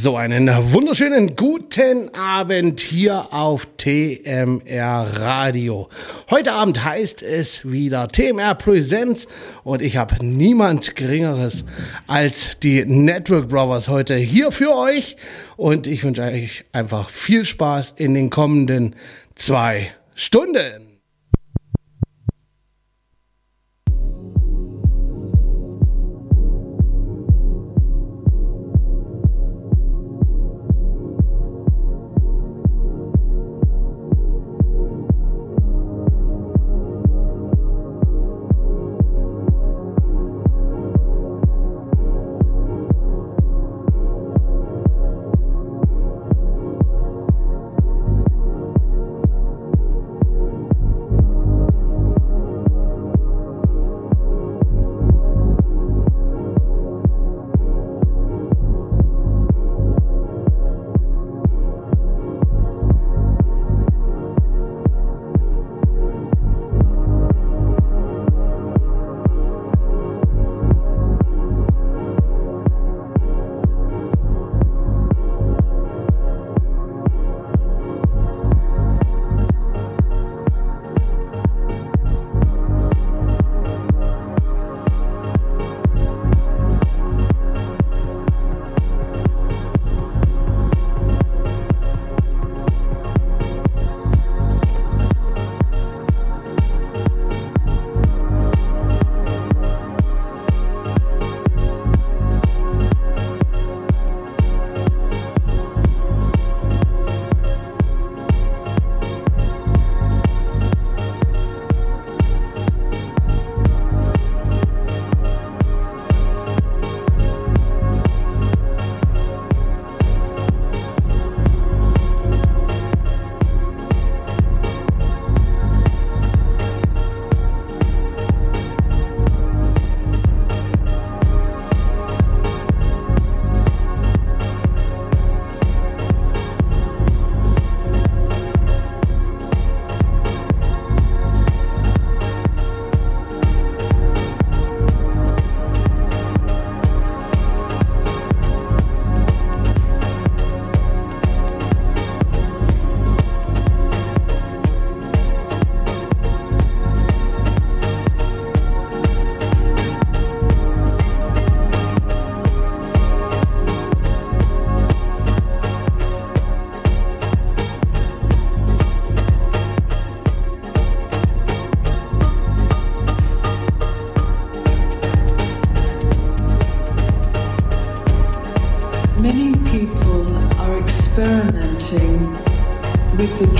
So, einen wunderschönen guten Abend hier auf TMR Radio. Heute Abend heißt es wieder TMR Presents und ich habe niemand Geringeres als die Network Brothers heute hier für euch und ich wünsche euch einfach viel Spaß in den kommenden zwei Stunden.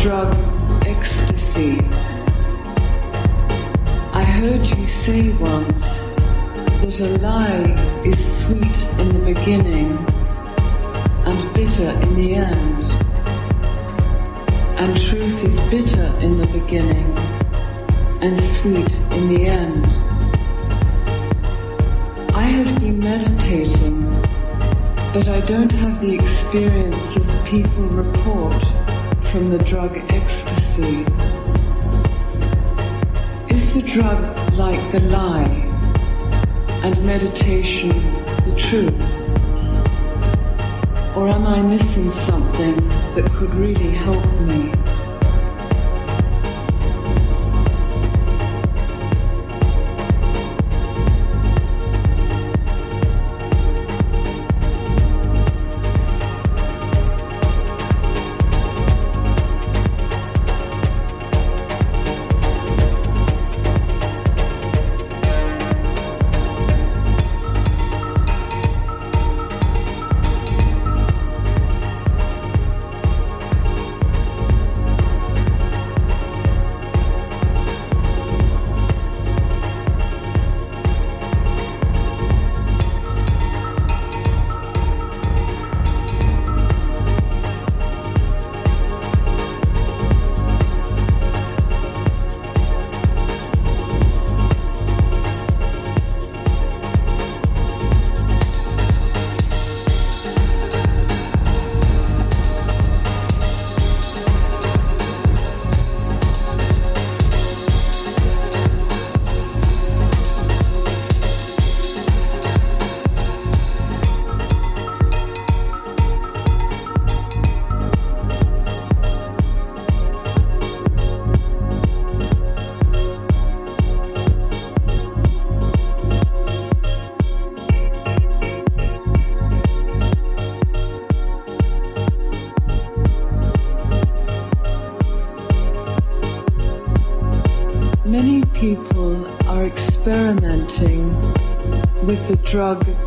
drugs drug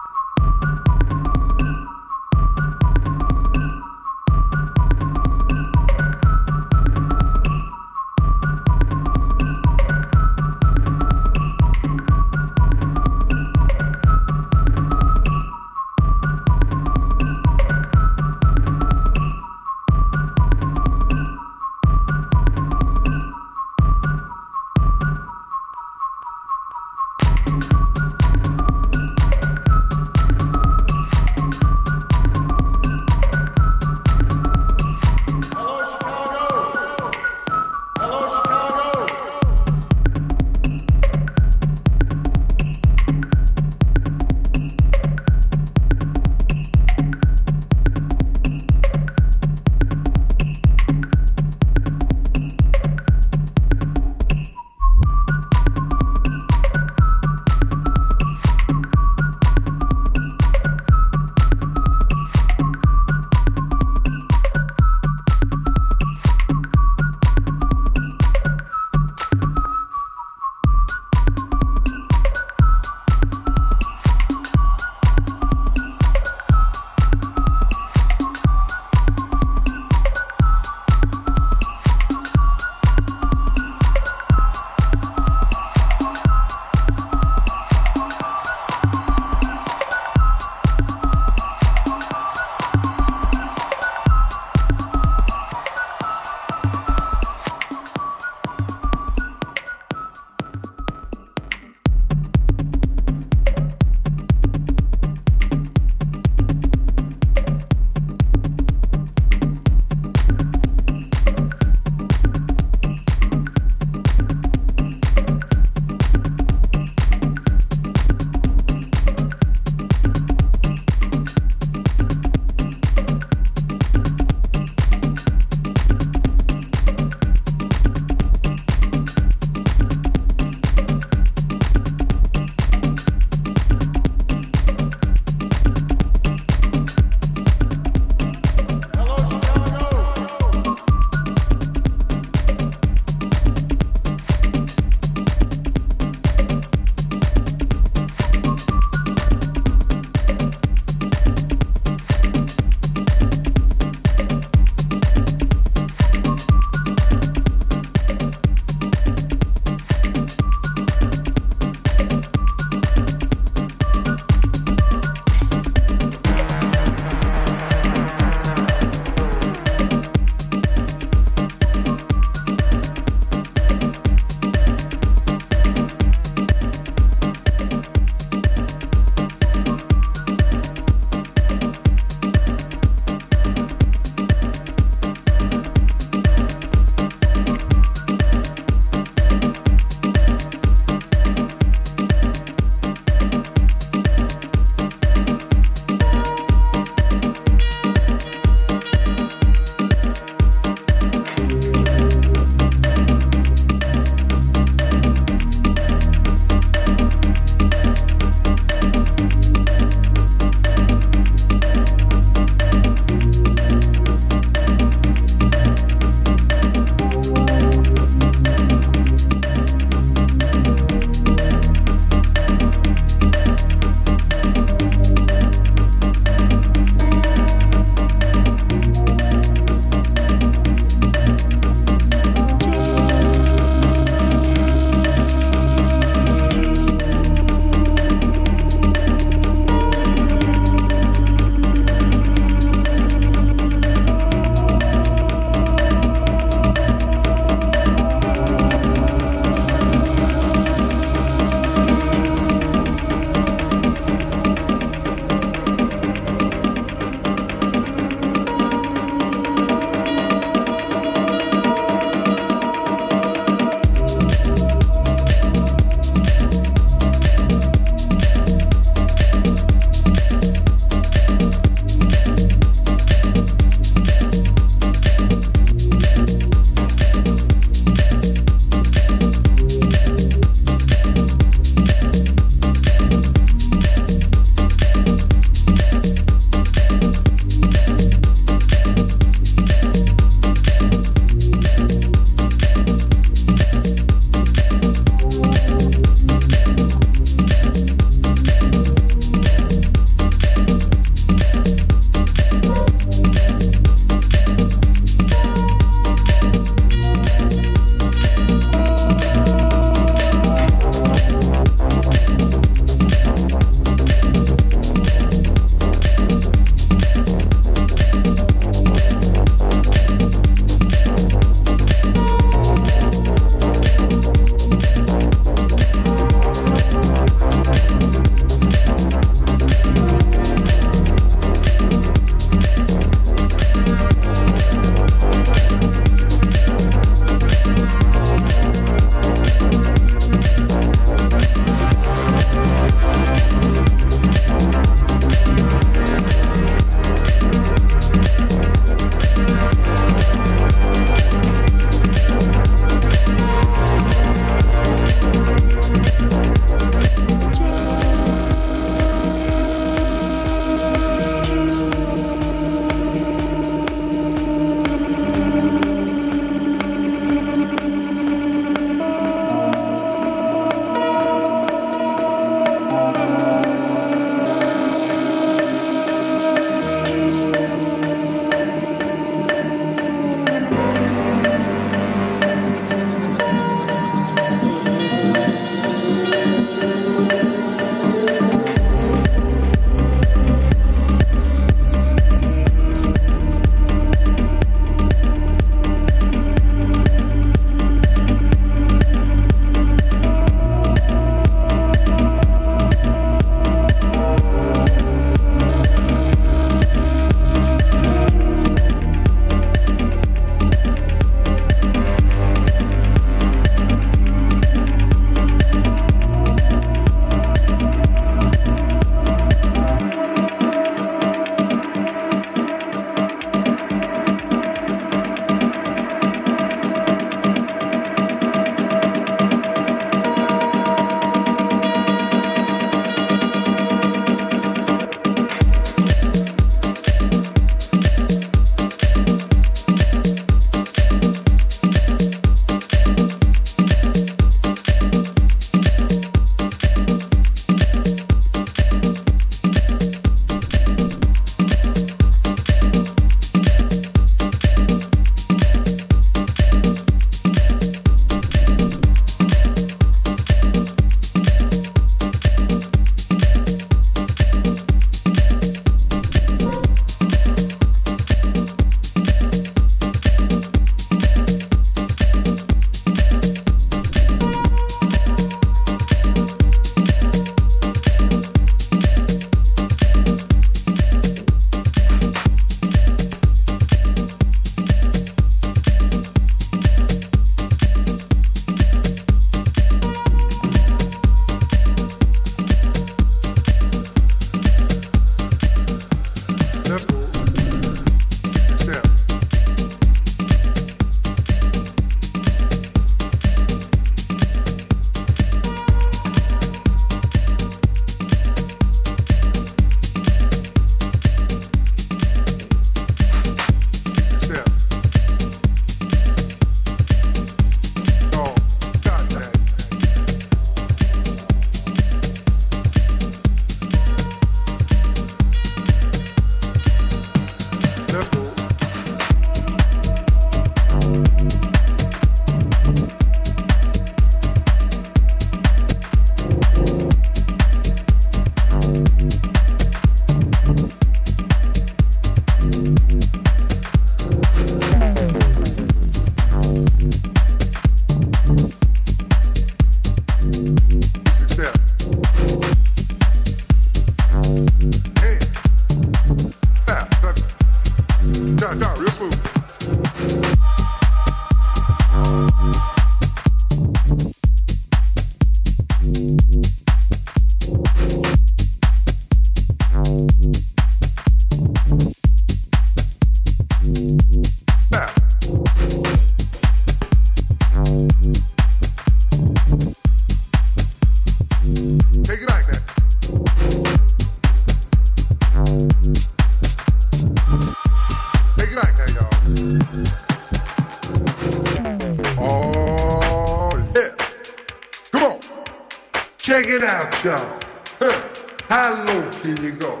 How low can you go?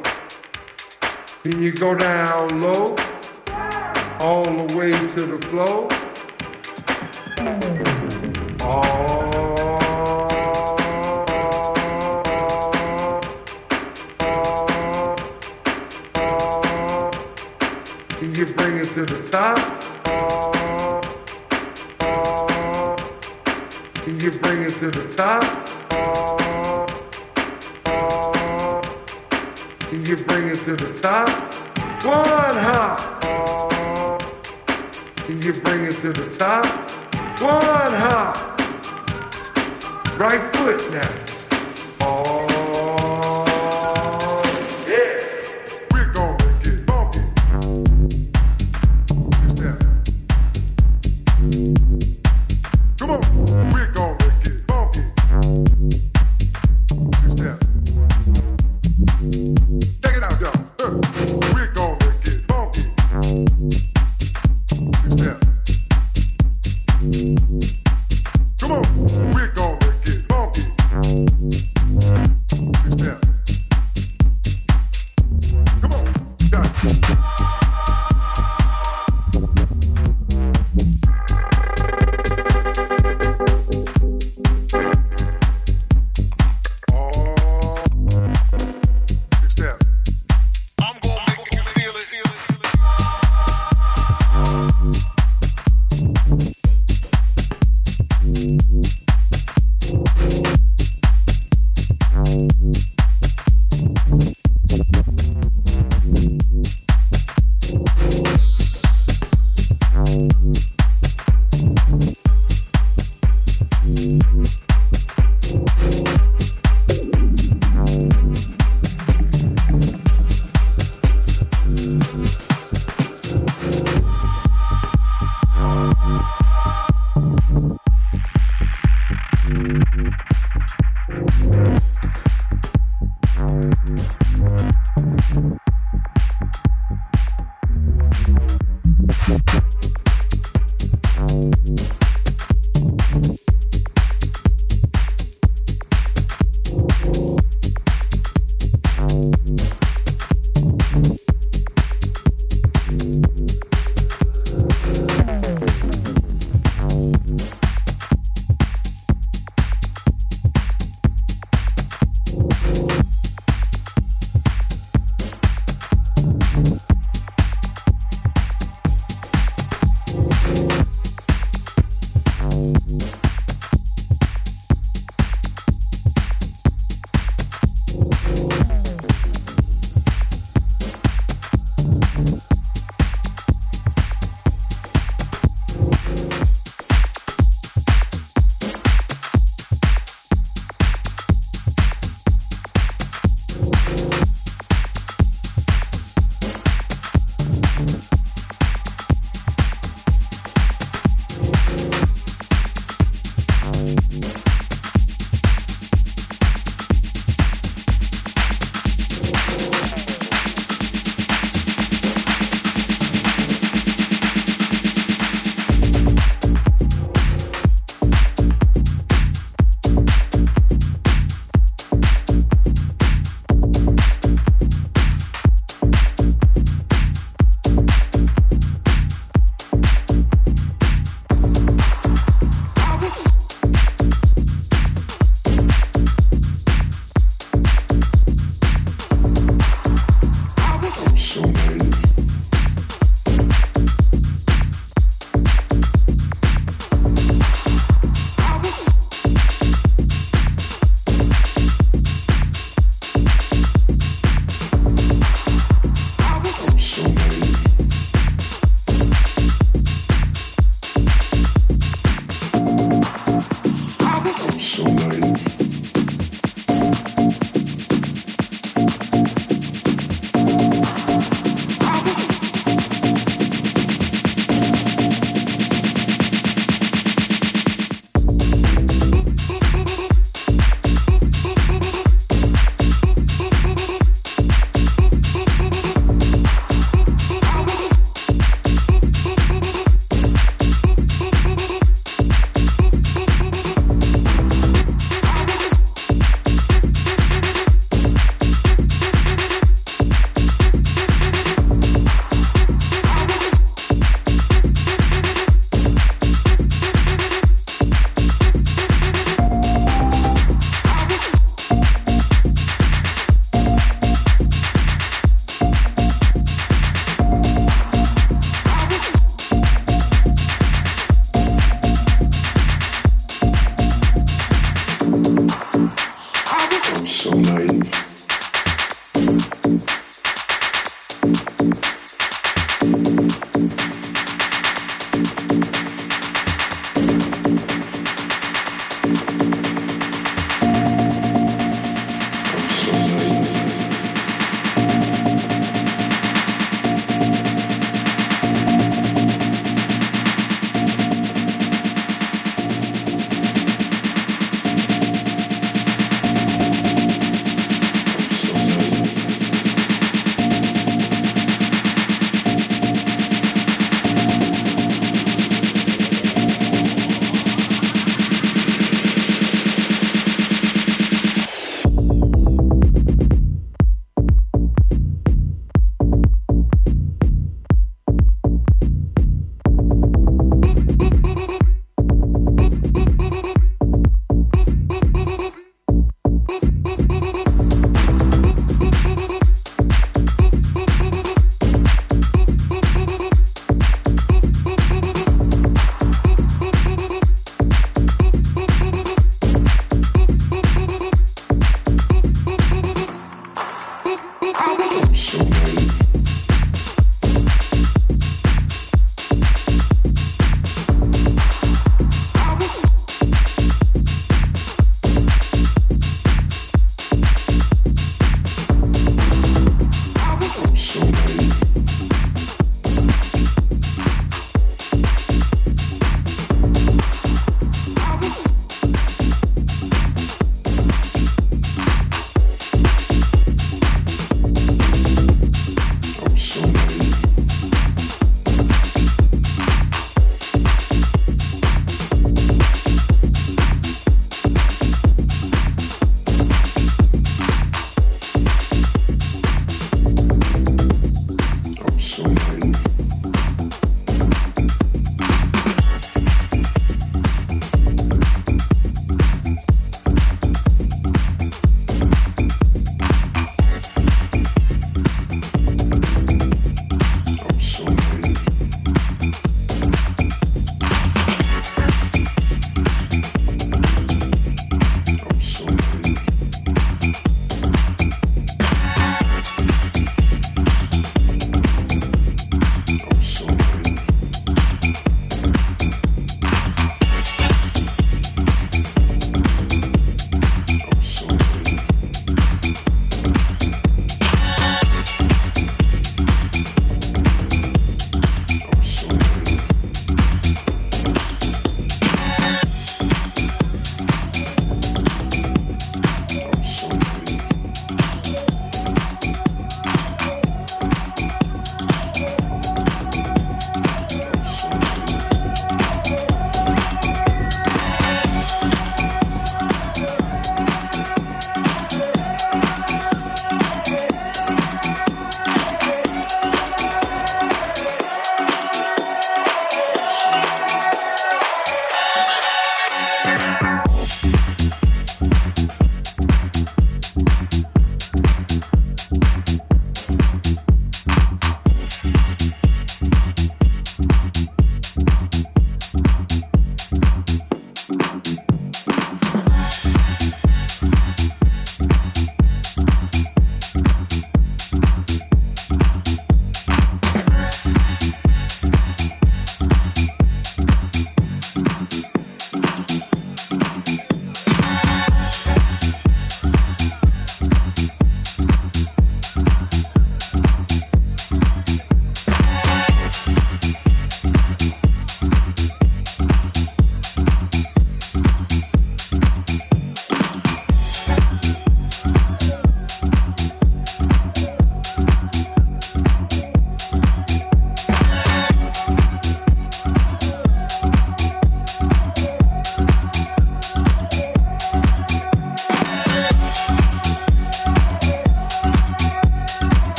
Can you go down low? All the way to the floor?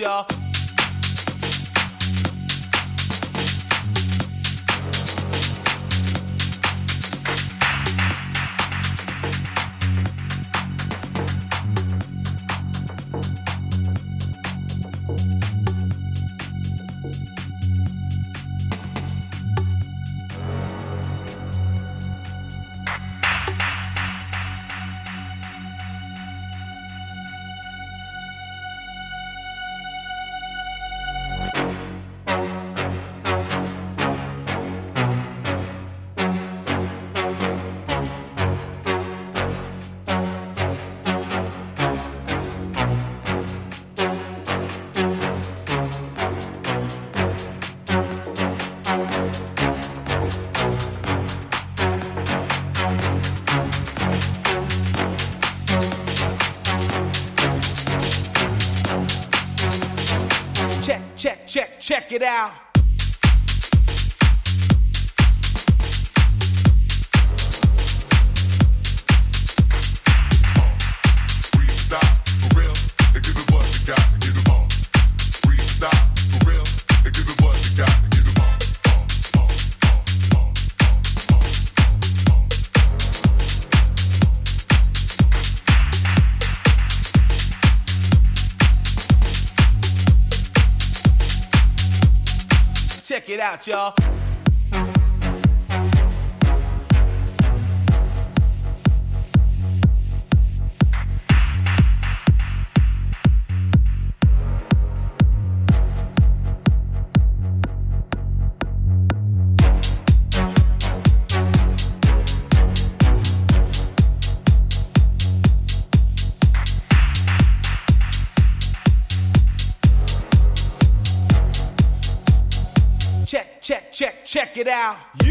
ya. It out. Y'all. It out.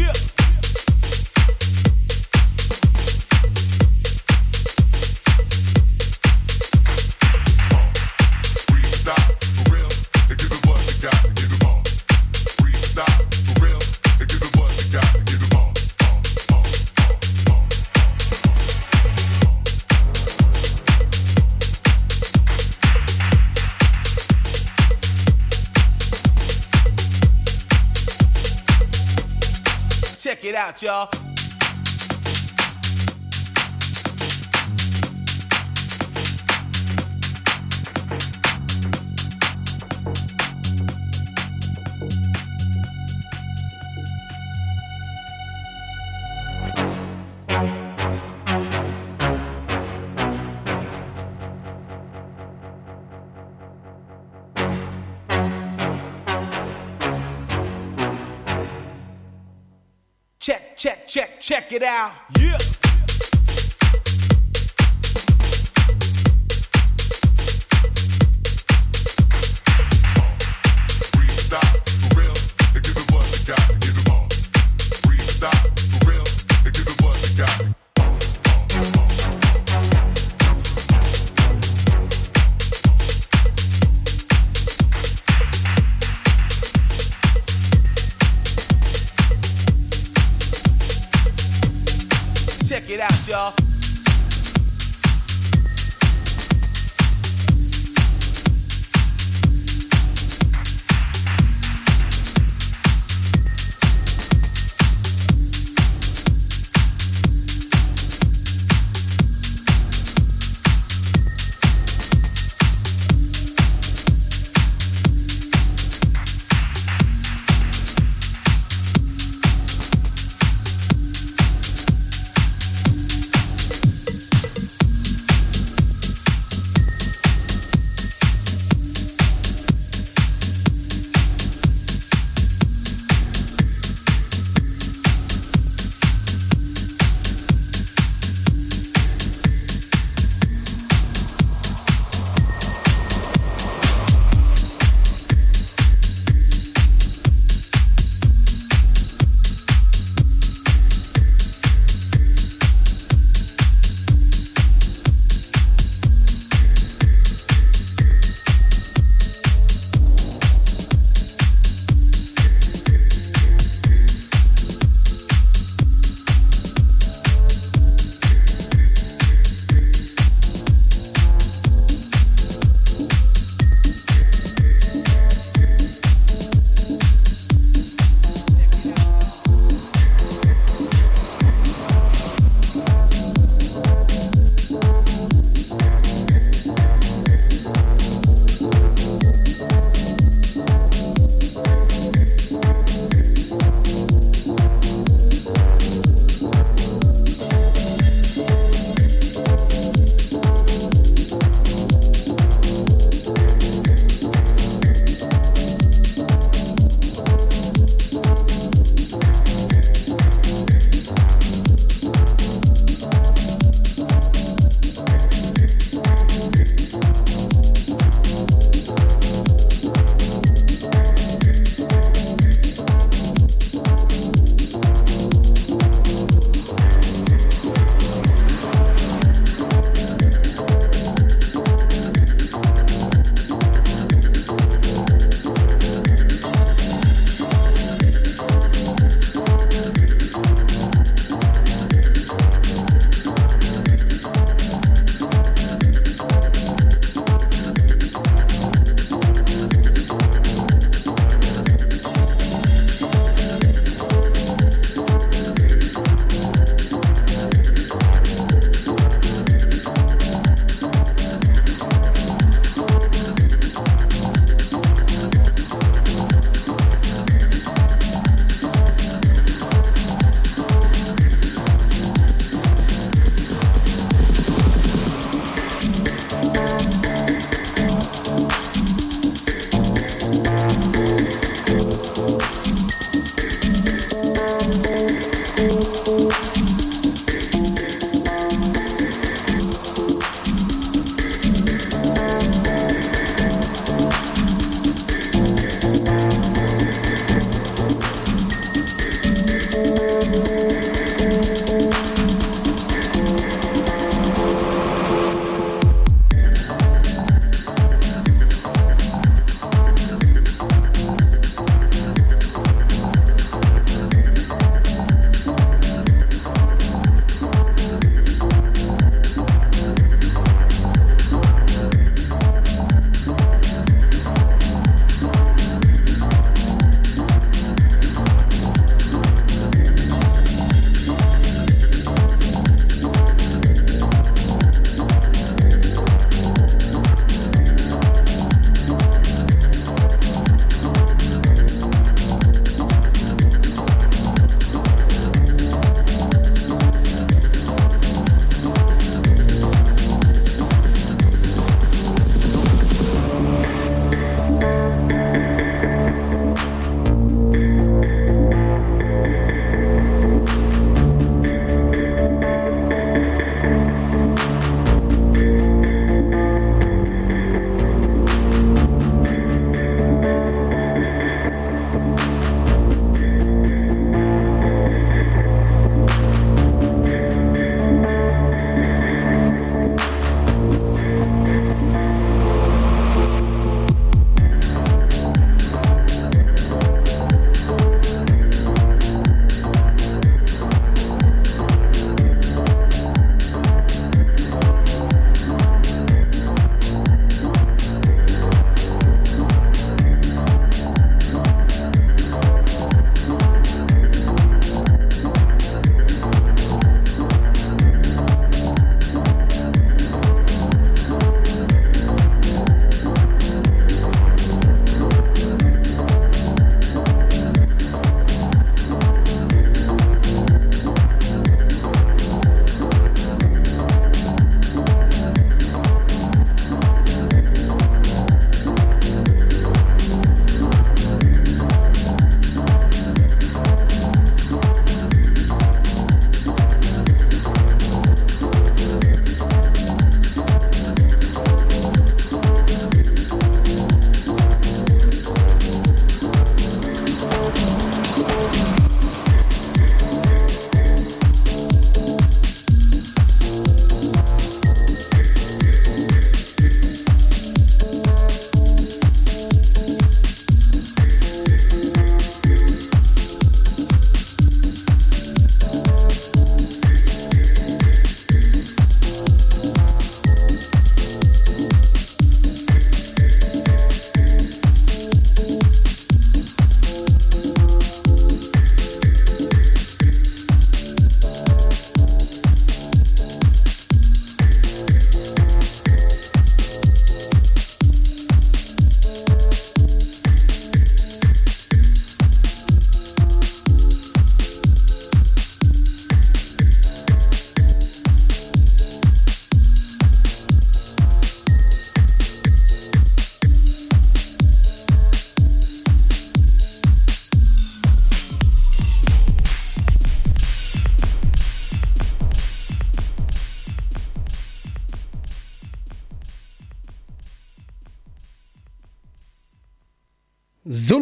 Out, y'all. Check, check, check it out. Yeah.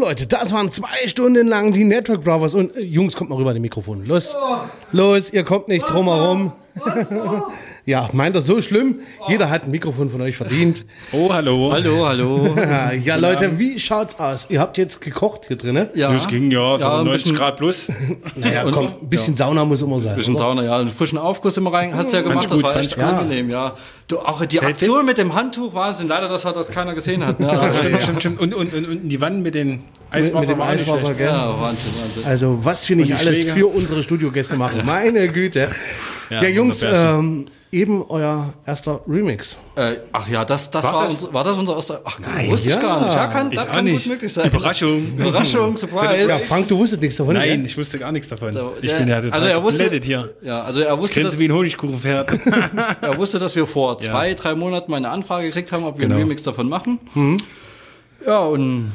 Leute, das waren zwei Stunden lang die Network Brothers und äh, Jungs, kommt mal rüber an die Mikrofon. Los, los, ihr kommt nicht drum herum. Ja, meint das so schlimm? Jeder hat ein Mikrofon von euch verdient. Oh, hallo. Hallo, hallo. Ja, ja Leute, wie schaut's aus? Ihr habt jetzt gekocht hier drinnen? Ja, Das ging ja, so Ja, ein 90 bisschen- Grad plus. Naja, Und- komm, ein bisschen Sauna muss immer sein. bisschen oder? Sauna, ja, einen frischen Aufguss immer rein. Hast du ja gemacht, das gut, war echt angenehm, ja. Du, auch die Aktion mit dem Handtuch, Wahnsinn. Leider, dass das keiner gesehen hat. Ne? Stimmt, stimmt, stimmt. Und, und, und, und die Wanne mit den Eiswasser. mit dem Eiswasser, gell? ja, Wahnsinn, Wahnsinn. Also, was wir nicht alles Schläger. für unsere Studiogäste machen. Meine Güte. Ja, Ja, Jungs, ähm, eben euer erster Remix. Äh, ach ja, das, das War war, das- Unser, war das unser erster. Ach, wusste Ja. ich gar nicht. Ja, kann, das kann nicht. gut möglich sein. Überraschung. Überraschung, Surprise. Ja, Frank, du wusstest nichts davon. Nein, ich wusste gar nichts davon. So, ich der- bin ja total also er wusste, hier. Ja, also er wusste, dass, wie ein Honigkuchenpferd. er wusste, dass wir vor zwei, drei Monaten mal eine Anfrage gekriegt haben, ob wir Genau. einen Remix davon machen. Ja, und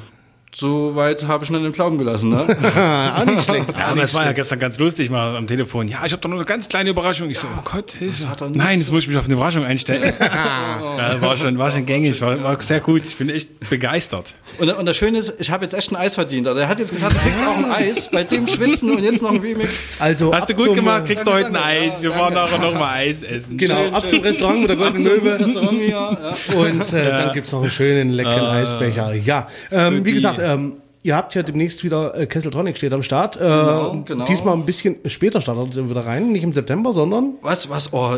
so weit habe ich dann den Glauben gelassen. Ne? Auch nicht schlecht. Ja, aber es war ja gestern ganz lustig mal am Telefon. Ja, ich habe doch nur eine ganz kleine Überraschung. Ich so, oh Gott, Hilfe. hat er Nein, jetzt muss ich mich auf eine Überraschung einstellen. ja, war, schon, war schon gängig, war, war sehr gut. Ich bin echt begeistert. Und, und das Schöne ist, ich habe jetzt echt ein Eis verdient. Also er hat jetzt gesagt, du kriegst auch ein Eis, bei dem Schwitzen und jetzt noch ein Remix. Also, Hast du gut gemacht, kriegst du heute ein Eis. Wir ja, fahren nachher nochmal Eis essen. Genau, ab zum Restaurant mit der goldenen Möwe. Restaurant hier, ja. Und äh, dann gibt's noch einen schönen, leckeren Eisbecher. Ja, ähm, wie gesagt, ähm, ihr habt ja demnächst wieder äh, Kesseltronic steht am Start. Äh, Genau, genau. Diesmal ein bisschen später startet ihr wieder rein, nicht im September, sondern Was, was, oh,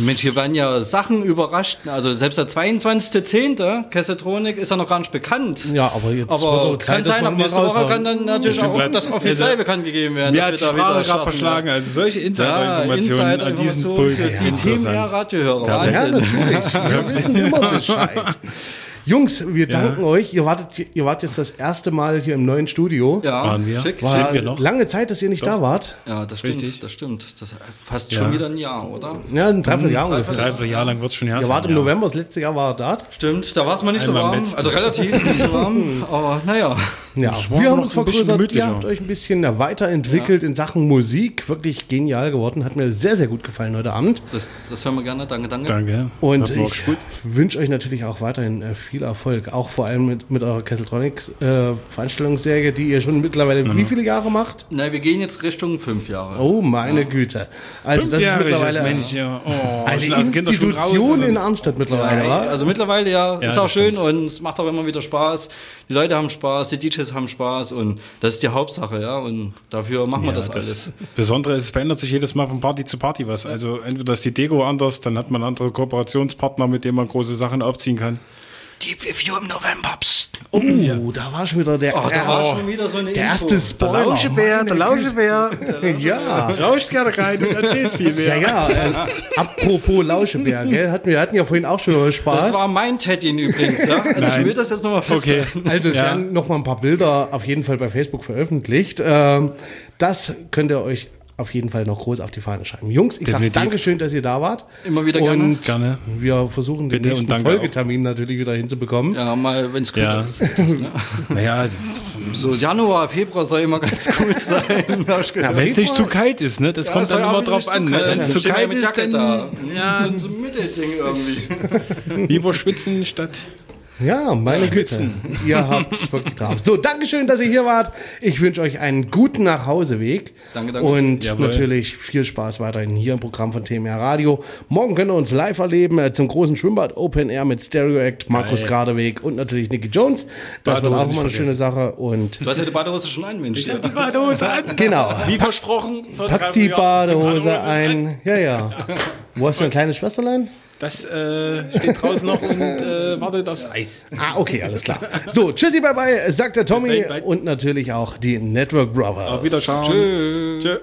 Mensch, hier werden ja Sachen überrascht. Also selbst der 22.10. Kessetronik ist ja noch gar nicht bekannt. ja, aber jetzt Aber so Zeit, kann dass sein, wir ab nächste Woche kann dann natürlich auch grad- das offiziell also- bekannt gegeben werden. Hat wir die Sprache gerade verschlagen. Also solche Ja, Insider-Informationen an diesem Inside-Informationen Pult. die Interessant. TMR-Radiohörer. Ja, Wahnsinn. natürlich. Wir wissen immer Bescheid. Jungs, wir danken euch. Ihr, wartet, ihr wart jetzt das erste Mal hier im neuen Studio. Ja, Waren wir? schick. War Sind wir noch? lange Zeit, dass ihr nicht da wart. Ja, das stimmt, Richtig. das stimmt. Das fast schon wieder ein Jahr, oder? Ja, ein Dreivierteljahr ungefähr. Dreiviertel Jahr lang wird es schon her Ihr wart im ja. November, das letzte Jahr war er da. Stimmt, da war es mal nicht so Einmal im warm. letzten. Also relativ nicht so warm, aber naja. Ja, wir haben uns ein vergrößert. Ihr habt euch ein bisschen äh, weiterentwickelt in Sachen Musik. Wirklich genial geworden. Hat mir sehr, sehr gut gefallen heute Abend. Das, das hören wir gerne. Danke, danke. Danke. Und ich wünsche euch natürlich auch weiterhin äh, viel Erfolg. Auch vor allem mit, mit eurer Kesseltronics äh, Veranstaltungsserie, die ihr schon mittlerweile Mhm. wie viele Jahre macht? Na, wir gehen jetzt Richtung fünf Jahre. Oh, meine Güte. Also das ist Fünfjähriges mittlerweile Mensch, ja. Oh, eine raus, Institution oder? in Arnstadt mittlerweile, Ja, also mittlerweile ja, ist das auch schön stimmt. und es macht auch immer wieder Spaß. Die Leute haben Spaß, die DJs haben Spaß und das ist die Hauptsache, ja. Und dafür machen wir Ja, das, alles. Besondere ist, es verändert sich jedes Mal von Party zu Party was. Also entweder ist die Deko anders, dann hat man andere Kooperationspartner, mit denen man große Sachen aufziehen kann. Deep Review im November. Psst. Oh, da war schon wieder der, Oh, da war schon wieder so eine der Info. erste Spoiler. der Lauschebär. Ja. Rauscht gerne rein und erzählt viel Ja, mehr. ja, äh, apropos Lauschebär, gell? Hatten wir hatten ja vorhin auch schon Spaß. Das war mein Teddy übrigens, ja. Also ich will das jetzt nochmal Okay. festhalten. Also es Ja. werden noch mal ein paar Bilder auf jeden Fall bei Facebook veröffentlicht. Ähm, das könnt ihr euch auf jeden Fall noch groß auf die Fahne schreiben. Jungs, ich sage. Dankeschön, dass ihr da wart. Immer wieder gerne. Und Gerne. wir versuchen den Bitte nächsten Folgetermin natürlich wieder hinzubekommen. Ja, mal, wenn es gut Ja. ist. Naja, So Januar, Februar soll immer ganz gut sein. gehört. wenn es nicht zu kalt ist, ne? Das Ja, kommt es soll dann auch immer drauf an. zu Ne? kalt Wenn es zu kalt mit ist, Jacke dann da. ja, So ein Mittelding irgendwie. lieber schwitzen statt. Ja, meine Güte. Ihr habt's wirklich drauf. So, Dankeschön, dass ihr hier wart. Ich wünsche euch einen guten Nachhauseweg. Danke, danke. Und Jawohl. natürlich viel Spaß weiterhin hier im Programm von TMR Radio. Morgen könnt ihr uns live erleben äh, zum großen Schwimmbad Open Air mit Stereo Act, Markus Gardeweg und natürlich Nicky Jones. Das wird Badehose auch nicht immer eine schöne Sache. Und Du hast ja die Badehose schon ein, Mensch. Ja. Badehose an. genau. Wie versprochen. Pack die Jahren. Badehose ein. Ja, ja. Wo hast du ein kleines Schwesterlein? Das äh, steht draußen noch und äh, wartet aufs Eis. Ah, okay, alles klar. So, tschüssi, bye bye, sagt der Tommy und natürlich auch die Network Brothers. Auf Wiederschauen. Tschö. Tschö.